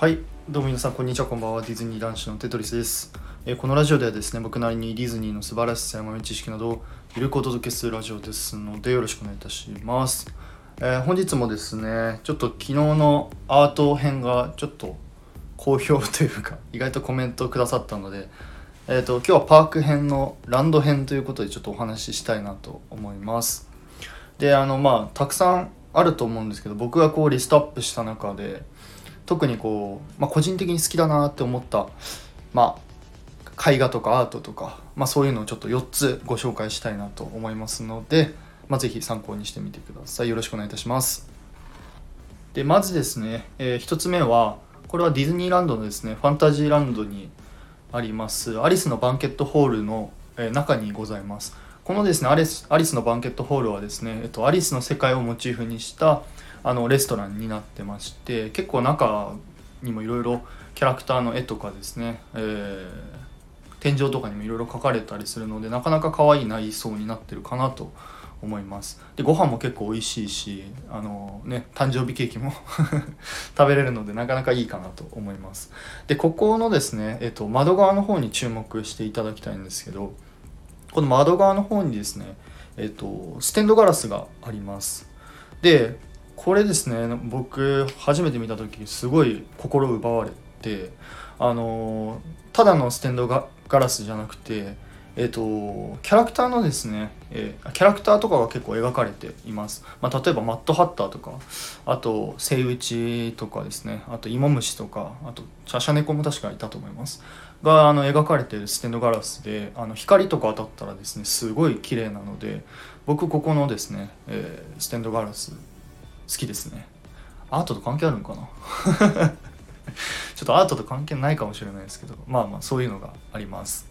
はいどうも皆さんこんにちはこんばんは。ディズニー男子のテトリスです、えーこのラジオではですね僕なりにディズニーの素晴らしさや豆知識などをゆるくお届けするラジオですのでよろしくお願いいたします、えー本日もですねちょっと昨日のアート編がちょっと好評というか 意外とコメントをくださったのでえー、と今日はパーク編のランド編ということでちょっとお話ししたいなと思います。であのまあたくさんあると思うんですけど僕がこうリストアップした中で特にこう、まあ、個人的に好きだなって思った、まあ、絵画とかアートとか、まあ、そういうのをちょっと4つご紹介したいなと思いますので、まあ、ぜひ参考にしてみてください。よろしくお願いいたします。でまずですね、え1つ目はこれはディズニーランドのですねファンタジーランドにありますアリスのバンケットホールの、え中にございます。このですねアリスアリスのバンケットホールはですね、えっと、アリスの世界をモチーフにしたあのレストランになってまして結構中にもいろいろキャラクターの絵とかですね、えー天井とかにもいろいろ描かれたりするのでなかなか可愛い内装になってるかなと思います。でご飯も結構美味しいしあのね誕生日ケーキも 食べれるのでなかなかいいかなと思います。でここのですね、えっと、窓側の方に注目していただきたいんですけどこの窓側の方にですね、えっと、ステンドガラスがあります。でこれですね僕初めて見た時すごい心奪われてあのただのステンドガガラスじゃなくてえっとキャラクターのですね、えーキャラクターとかが結構描かれています、まあ、例えばマットハッターとかあとセイウチとかですねあとイモムシとかあとシャシャネコも確かいたと思います。があの描かれてるステンドガラスであの光とか当たったらですねすごい綺麗なので僕ここのですね、えーステンドガラス好きですね。アートと関係あるのかな？ちょっとアートと関係ないかもしれないですけどまあまあそういうのがあります。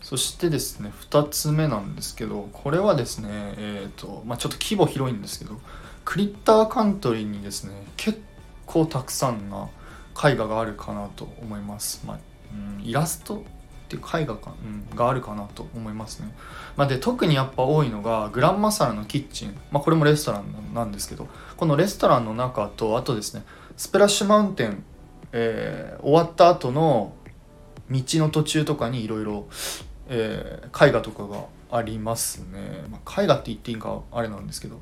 そしてですね2つ目なんですけどこれはですねえっ、とまあちょっと規模広いんですけどクリッターカントリーにですね結構たくさんな絵画があるかなと思います、まあうん、イラストていう絵画か、うん、があるかなと思いますね、まあ、で特にやっぱ多いのがグランマサラのキッチン、まあ、これもレストランなんですけどこのレストランの中とあとですねスプラッシュマウンテン、えー終わった後の道の途中とかにいろいろ絵画とかがありますね、まあ、絵画って言っていいんかあれなんですけど。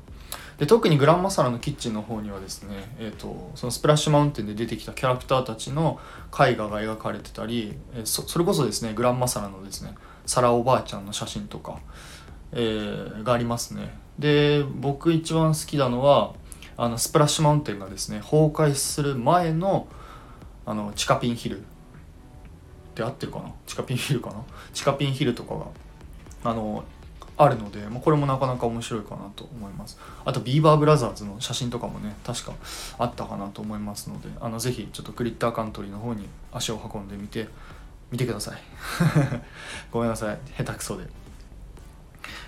で特にグランマサラのキッチンの方にはですね、えー、とそのスプラッシュマウンテンで出てきたキャラクターたちの絵画が描かれてたり、えーそそれこそですねグランマサラのですねサラおばあちゃんの写真とか、えーがありますね。で僕一番好きなのはあのスプラッシュマウンテンがですね崩壊する前のあのチカピンヒルって合ってるかな？チカピンヒルかな？チカピンヒルとかがあのあるので、まあ、これもなかなか面白いかなと思います。あとビーバーブラザーズの写真とかもね確かあったかなと思いますのであのぜひちょっとクリッターカントリーの方に足を運んでみて見てください。ごめんなさい。下手くそで。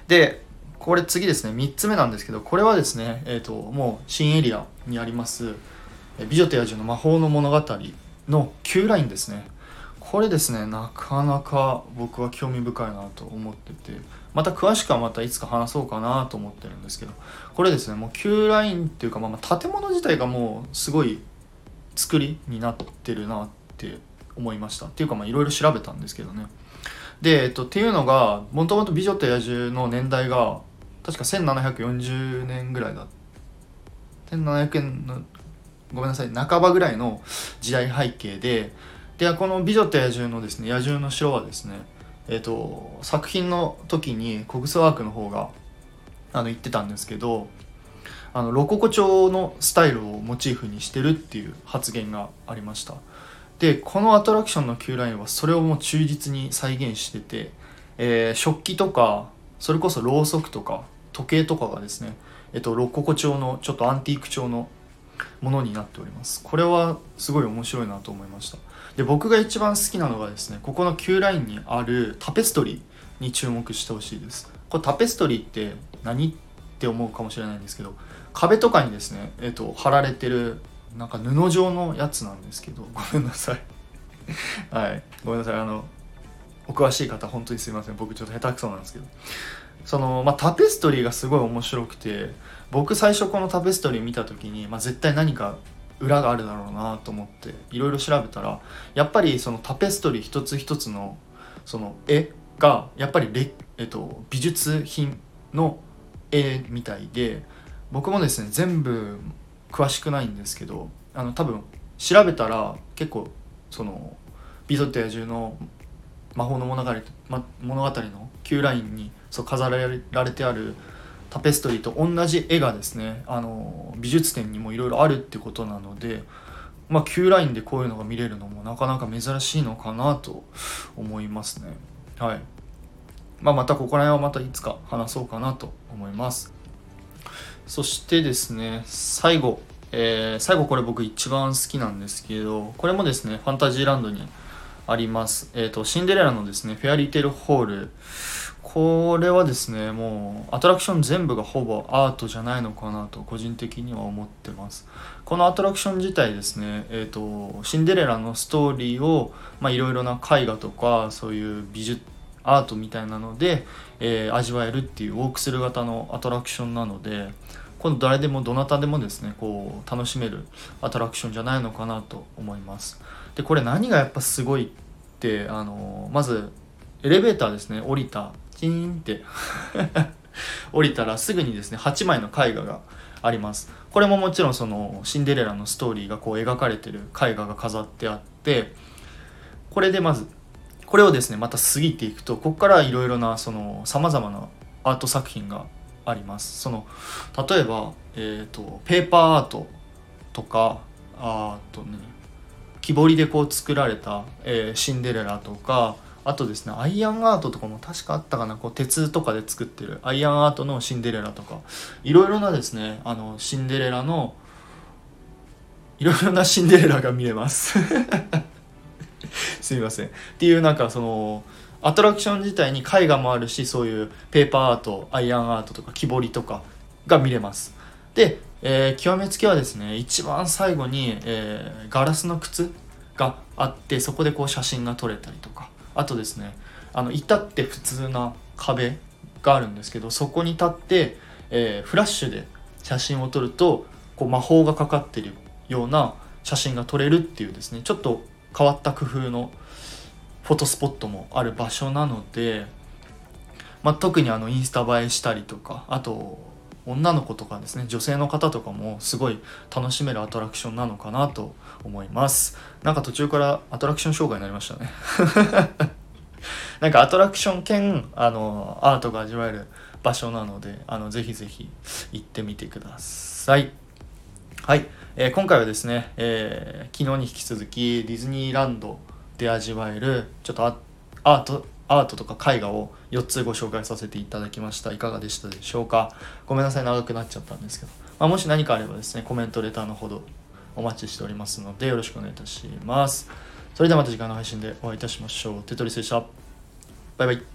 でこれ次ですね。3つ目なんですけどこれはですねえっ、ともう新エリアにあります美女と野獣の魔法の物語の Q ラインですね。これですねなかなか僕は興味深いなと思っててまた詳しくはまたいつか話そうかなと思ってるんですけどこれですねもう Q ラインっていうか、ま、まあ建物自体がもうすごい作りになってるなって思いました。っていうかまあいろいろ調べたんですけどね。で、えっと、っていうのがもともと美女と野獣の年代が確か1740年ぐらいだ1700円のごめんなさい半ばぐらいの時代背景ででこの「美女と野獣」のですね野獣の城はですねえっ、と作品の時にコグスワークの方があの言ってたんですけどあのロココ調のスタイルをモチーフにしてるっていう発言がありました。でこのアトラクションの Q ラインはそれをもう忠実に再現してて、えー食器とかそれこそろうそくとか時計とかがですね、えっと、ロココ調のちょっとアンティーク調のものになっております。これはすごい面白いなと思いました。で僕が一番好きなのがですねここの Q ラインにあるタペストリーに注目してほしいです。これタペストリーって何って思うかもしれないんですけど壁とかにですね、えっと、貼られてるなんか布状のやつなんですけど ごめんなさい。はい。ごめんなさい。あのお詳しい方本当にすいません。僕ちょっと下手くそなんですけど。その、まあ、タペストリーがすごい面白くて僕最初このタペストリー見た時に、まあ、絶対何か裏があるだろうなと思っていろいろ調べたらやっぱりそのタペストリー一つ一つのその絵がやっぱりレ、えっと、美術品の絵みたいで僕もですね全部詳しくないんですけどあの多分調べたら結構その美女と野獣の魔法の物語,、ま、物語の Q ラインにそう飾られてあるタペストリーと同じ絵がですねあの美術展にもいろいろあるってことなので、まあ、Q ラインでこういうのが見れるのもなかなか珍しいのかなと思いますね。はいまあ、またここら辺はまたいつか話そうかなと思います。そしてですね最後、えー、最後これ僕一番好きなんですけどこれもですねファンタジーランドにあります。えっ、ー、と、シンデレラのですね、フェアリーテールホール。これはですね、もうアトラクション全部がほぼアートじゃないのかなと個人的には思ってます。このアトラクション自体ですね、えっ、ー、と、シンデレラのストーリーを、まあ、いろいろな絵画とか、そういう美術、アートみたいなので、えー、味わえるっていうウォークする型のアトラクションなので、今度誰でもどなたでもですねこう楽しめるアトラクションじゃないのかなと思います。でこれ何がやっぱすごいってあのまずエレベーターですね。降りた。チーンって。降りたらすぐにですね8枚の絵画があります。これももちろんそのシンデレラのストーリーがこう描かれてる絵画が飾ってあってこれでまずこれをですねまた過ぎていくとここからいろいろなそのさまざまなアート作品があります。その例えば、えーと、ペーパーアートとかあとね木彫りでこう作られた、えー、シンデレラとかあとですねアイアンアートとかも確かあったかな。こう鉄とかで作ってるアイアンアートのシンデレラとか。いろいろなですねあのシンデレラのいろいろなシンデレラが見れます。すみません。っていうなんかそのアトラクション自体に絵画もあるしそういうペーパーアートアイアンアートとか木彫りとかが見れます。で、えー、極めつけはですね一番最後に、えー、ガラスの靴があってそこでこう写真が撮れたりとか。あとですねあの至って普通な壁があるんですけどそこに立って、えー、フラッシュで写真を撮るとこう魔法がかかってるような写真が撮れるっていうですねちょっと変わった工夫のフォトスポットもある場所なので、まあ、特にあのインスタ映えしたりとかあと女の子とかですね女性の方とかもすごい楽しめるアトラクションなのかなと思います。なんか途中からアトラクション障害になりましたね。なんかアトラクション兼あのアートが味わえる場所なのであのぜひぜひ行ってみてください。はい、えー、今回はですね、えー、昨日に引き続きディズニーランドで味わえるちょっとアートアートとか絵画を4つご紹介させていただきました。いかがでしたでしょうか？ごめんなさい長くなっちゃったんですけど、まあ、もし何かあればですねコメントレターのほどお待ちしておりますのでよろしくお願いいたします。それではまた次回の配信でお会いいたしましょう。テトリスでした。バイバイ。